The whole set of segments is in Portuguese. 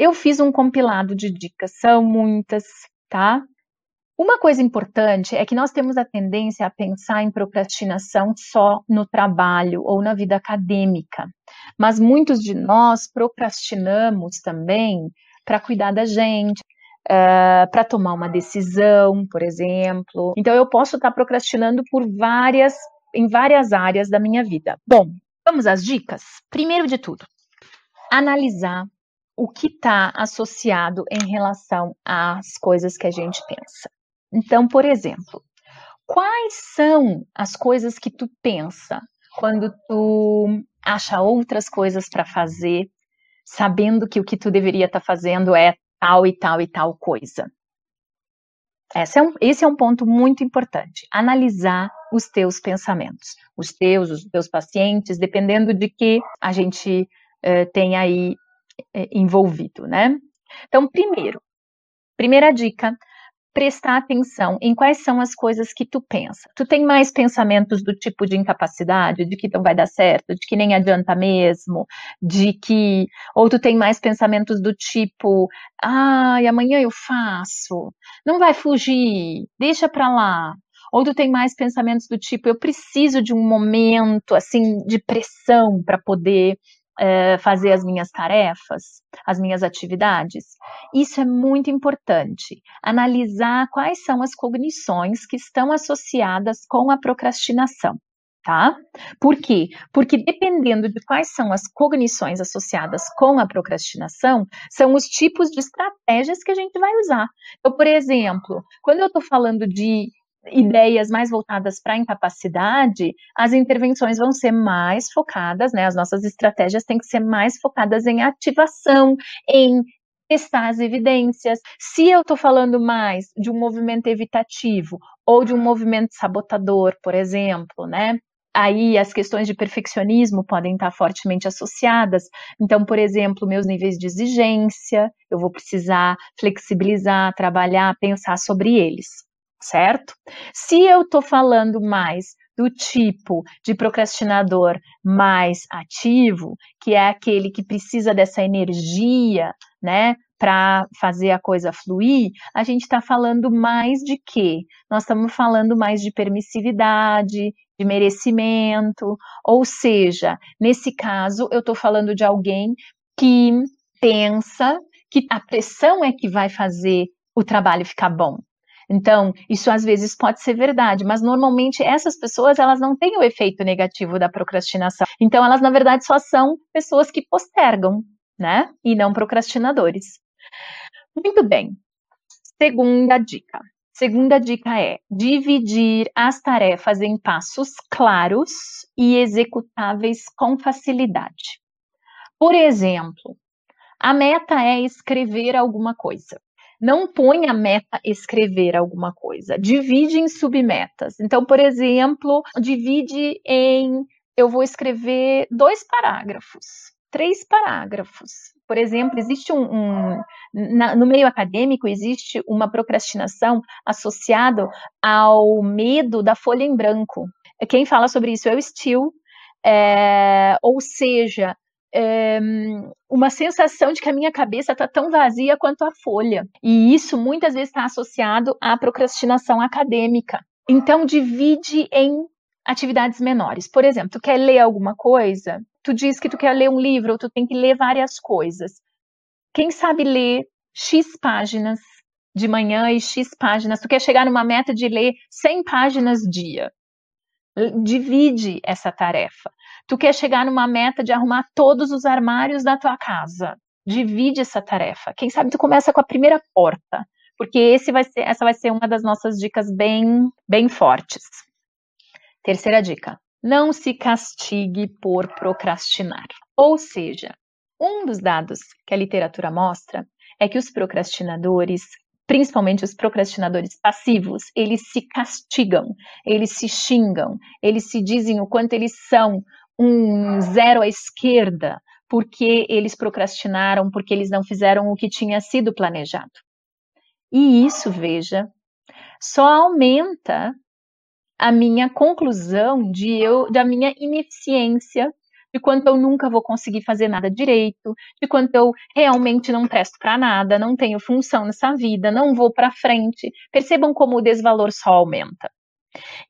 eu fiz um compilado de dicas, são muitas, tá? Uma coisa importante é que nós temos a tendência a pensar em procrastinação só no trabalho ou na vida acadêmica, mas muitos de nós procrastinamos também para cuidar da gente, uh, eh, para tomar uma decisão, por exemplo. Então eu posso estar tá procrastinando por várias, em várias áreas da minha vida. Bom, vamos às dicas. Primeiro de tudo, analisar o que está associado em relação às coisas que a gente pensa. Então, por exemplo, quais são as coisas que tu pensa quando tu acha outras coisas para fazer, sabendo que o que tu deveria estar tá fazendo é tal e tal e tal coisa? Esse é, um, esse é um ponto muito importante. Analisar os teus pensamentos, os teus, os teus pacientes, dependendo de que a gente eh, tem aí envolvido, né? Então, primeiro, primeira dica, prestar atenção em quais são as coisas que tu pensa. Tu tem mais pensamentos do tipo de incapacidade, de que não vai dar certo, de que nem adianta mesmo, de que ou tu tem mais pensamentos do tipo, ai, amanhã eu faço, não vai fugir, deixa para lá. Ou tu tem mais pensamentos do tipo, eu preciso de um momento assim de pressão para poder é, fazer as minhas tarefas, as minhas atividades. Isso é muito importante. Analisar quais são as cognições que estão associadas com a procrastinação. Tá? Por quê? Porque dependendo de quais são as cognições associadas com a procrastinação, são os tipos de estratégias que a gente vai usar. Então, por exemplo, quando eu estou falando de ideias mais voltadas para a incapacidade, as intervenções vão ser mais focadas, né? As nossas estratégias têm que ser mais focadas em ativação, em testar as evidências. Se eu estou falando mais de um movimento evitativo ou de um movimento sabotador, por exemplo, né? Aí as questões de perfeccionismo podem estar fortemente associadas. Então, por exemplo, meus níveis de exigência, eu vou precisar flexibilizar, trabalhar, pensar sobre eles certo? Se eu estou falando mais do tipo de procrastinador mais ativo, que é aquele que precisa dessa energia, né, para fazer a coisa fluir, a gente está falando mais de quê? Nós estamos falando mais de permissividade, de merecimento, ou seja, nesse caso, eu estou falando de alguém que pensa que a pressão é que vai fazer o trabalho ficar bom. Então, isso às vezes pode ser verdade, mas normalmente essas pessoas elas não têm o efeito negativo da procrastinação. Então, elas na verdade só são pessoas que postergam, né? E não procrastinadores. Muito bem. Segunda dica. Segunda dica é dividir as tarefas em passos claros e executáveis com facilidade. Por exemplo, a meta é escrever alguma coisa. Não põe a meta escrever alguma coisa. Divide em submetas. Então, por exemplo, divide em eu vou escrever dois parágrafos, três parágrafos. Por exemplo, existe um, um na, no meio acadêmico existe uma procrastinação associada ao medo da folha em branco. Quem fala sobre isso é o Steele, é, ou seja, é, uma sensação de que a minha cabeça está tão vazia quanto a folha. E isso muitas vezes está associado à procrastinação acadêmica. Então, divide em atividades menores. Por exemplo, tu quer ler alguma coisa, tu diz que tu quer ler um livro, ou tu tem que ler várias coisas. Quem sabe ler X páginas de manhã e X páginas, tu quer chegar numa meta de ler 100 páginas dia. Divide essa tarefa. Tu quer chegar numa meta de arrumar todos os armários da tua casa. Divide essa tarefa. Quem sabe tu começa com a primeira porta, porque vai ser, essa vai ser uma das nossas dicas bem, bem fortes. Terceira dica: não se castigue por procrastinar. Ou seja, um dos dados que a literatura mostra é que os procrastinadores principalmente os procrastinadores passivos, eles se castigam, eles se xingam, eles se dizem o quanto eles são um zero à esquerda, porque eles procrastinaram, porque eles não fizeram o que tinha sido planejado. E isso, veja, só aumenta a minha conclusão de eu, da minha ineficiência de quanto eu nunca vou conseguir fazer nada direito, de quanto eu realmente não presto para nada, não tenho função nessa vida, não vou para frente. Percebam como o desvalor só aumenta.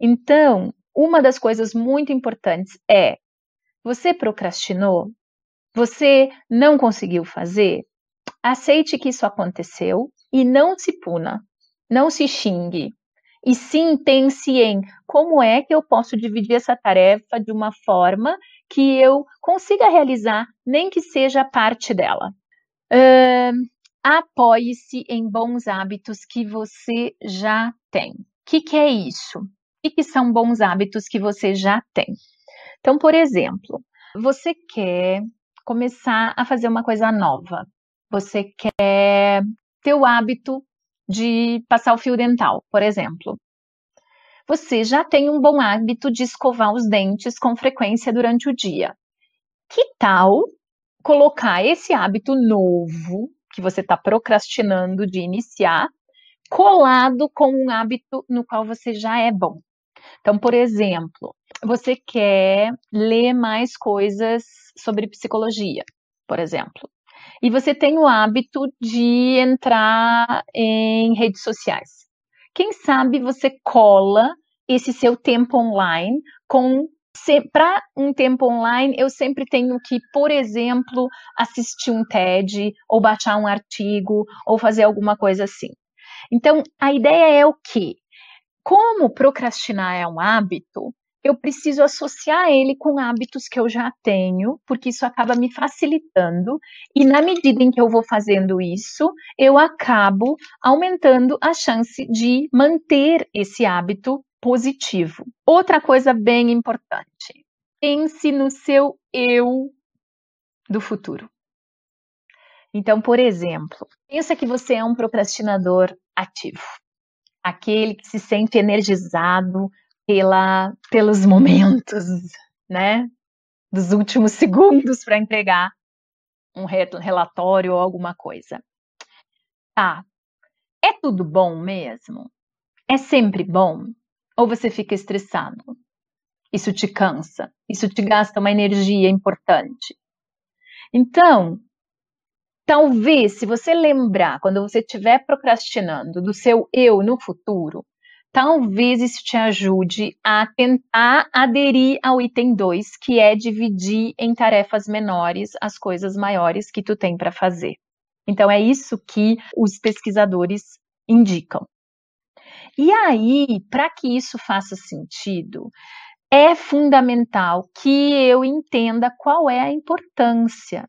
Então, uma das coisas muito importantes é: você procrastinou? Você não conseguiu fazer? Aceite que isso aconteceu e não se puna, não se xingue. E sim pense em como é que eu posso dividir essa tarefa de uma forma que eu consiga realizar, nem que seja parte dela. Uh, Apoie-se em bons hábitos que você já tem. O que, que é isso? O que, que são bons hábitos que você já tem? Então, por exemplo, você quer começar a fazer uma coisa nova. Você quer ter o hábito de passar o fio dental, por exemplo. Você já tem um bom hábito de escovar os dentes com frequência durante o dia. Que tal colocar esse hábito novo que você está procrastinando de iniciar, colado com um hábito no qual você já é bom? Então, por exemplo, você quer ler mais coisas sobre psicologia, por exemplo. E você tem o hábito de entrar em redes sociais. Quem sabe você cola esse seu tempo online com para um tempo online, eu sempre tenho que, por exemplo, assistir um TED, ou baixar um artigo, ou fazer alguma coisa assim. Então, a ideia é o quê? Como procrastinar é um hábito, eu preciso associar ele com hábitos que eu já tenho, porque isso acaba me facilitando, e na medida em que eu vou fazendo isso, eu acabo aumentando a chance de manter esse hábito positivo. Outra coisa bem importante: pense no seu eu do futuro. Então, por exemplo, pensa que você é um procrastinador ativo, aquele que se sente energizado pela, pelos momentos, né, dos últimos segundos para entregar um relatório ou alguma coisa. Tá. É tudo bom mesmo? É sempre bom? Ou você fica estressado? Isso te cansa? Isso te gasta uma energia importante? Então, talvez, se você lembrar, quando você estiver procrastinando do seu eu no futuro, talvez isso te ajude a tentar aderir ao item 2, que é dividir em tarefas menores as coisas maiores que tu tem para fazer. Então é isso que os pesquisadores indicam. E aí, para que isso faça sentido, é fundamental que eu entenda qual é a importância.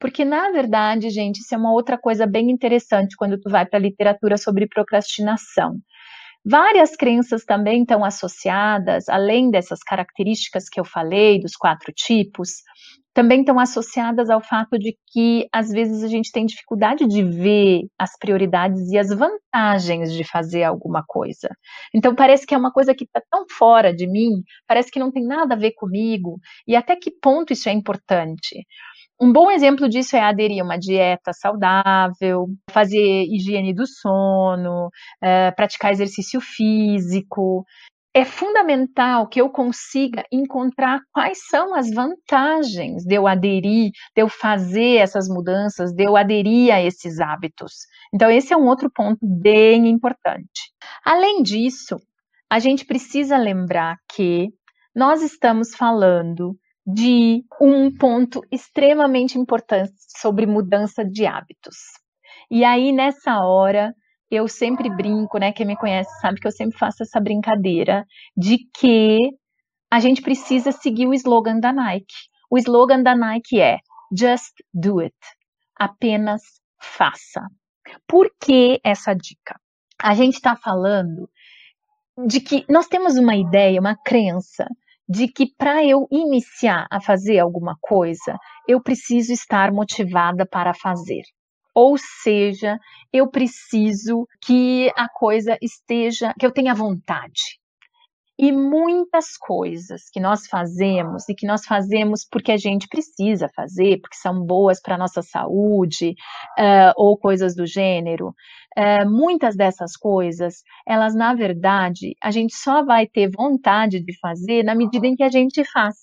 Porque, na verdade, gente, isso é uma outra coisa bem interessante quando tu vai para a literatura sobre procrastinação. Várias crenças também estão associadas, além dessas características que eu falei, dos quatro tipos, também estão associadas ao fato de que às vezes a gente tem dificuldade de ver as prioridades e as vantagens de fazer alguma coisa. Então parece que é uma coisa que está tão fora de mim, parece que não tem nada a ver comigo, e até que ponto isso é importante. Um bom exemplo disso é aderir a uma dieta saudável, fazer higiene do sono, é, praticar exercício físico. É fundamental que eu consiga encontrar quais são as vantagens de eu aderir, de eu fazer essas mudanças, de eu aderir a esses hábitos. Então, esse é um outro ponto bem importante. Além disso, a gente precisa lembrar que nós estamos falando de um ponto extremamente importante sobre mudança de hábitos. E aí, nessa hora, eu sempre brinco, né? Quem me conhece sabe que eu sempre faço essa brincadeira de que a gente precisa seguir o slogan da Nike. O slogan da Nike é Just do it. Apenas faça. Por que essa dica? A gente está falando de que nós temos uma ideia, uma crença de que para eu iniciar a fazer alguma coisa, eu preciso estar motivada para fazer. Ou seja, eu preciso que a coisa esteja, que eu tenha vontade. E muitas coisas que nós fazemos e que nós fazemos porque a gente precisa fazer, porque são boas para a nossa saúde, uh, ou coisas do gênero, uh, muitas dessas coisas, elas na verdade, a gente só vai ter vontade de fazer na medida em que a gente faz.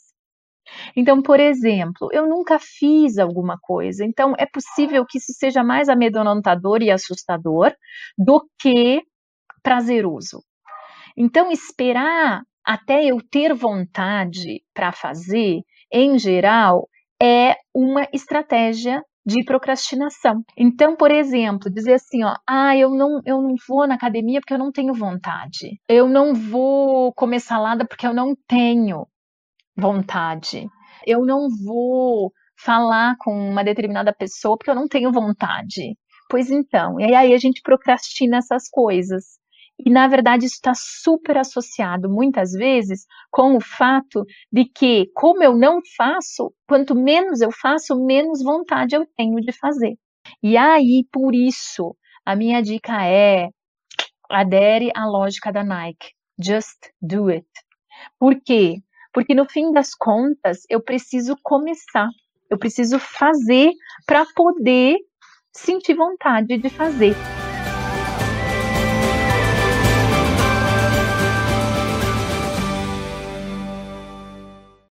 Então, por exemplo, eu nunca fiz alguma coisa, então é possível que isso seja mais amedrontador e assustador do que prazeroso. Então, esperar até eu ter vontade para fazer, em geral, é uma estratégia de procrastinação. Então, por exemplo, dizer assim, ó, ah, eu não, eu não vou na academia porque eu não tenho vontade. Eu não vou comer salada porque eu não tenho vontade. Eu não vou falar com uma determinada pessoa porque eu não tenho vontade. Pois então, e aí a gente procrastina essas coisas. E, na verdade, isso está super associado, muitas vezes, com o fato de que, como eu não faço, quanto menos eu faço, menos vontade eu tenho de fazer. E aí, por isso, a minha dica é: adere à lógica da Nike. Just do it. Por quê? Porque no fim das contas, eu preciso começar, eu preciso fazer para poder sentir vontade de fazer.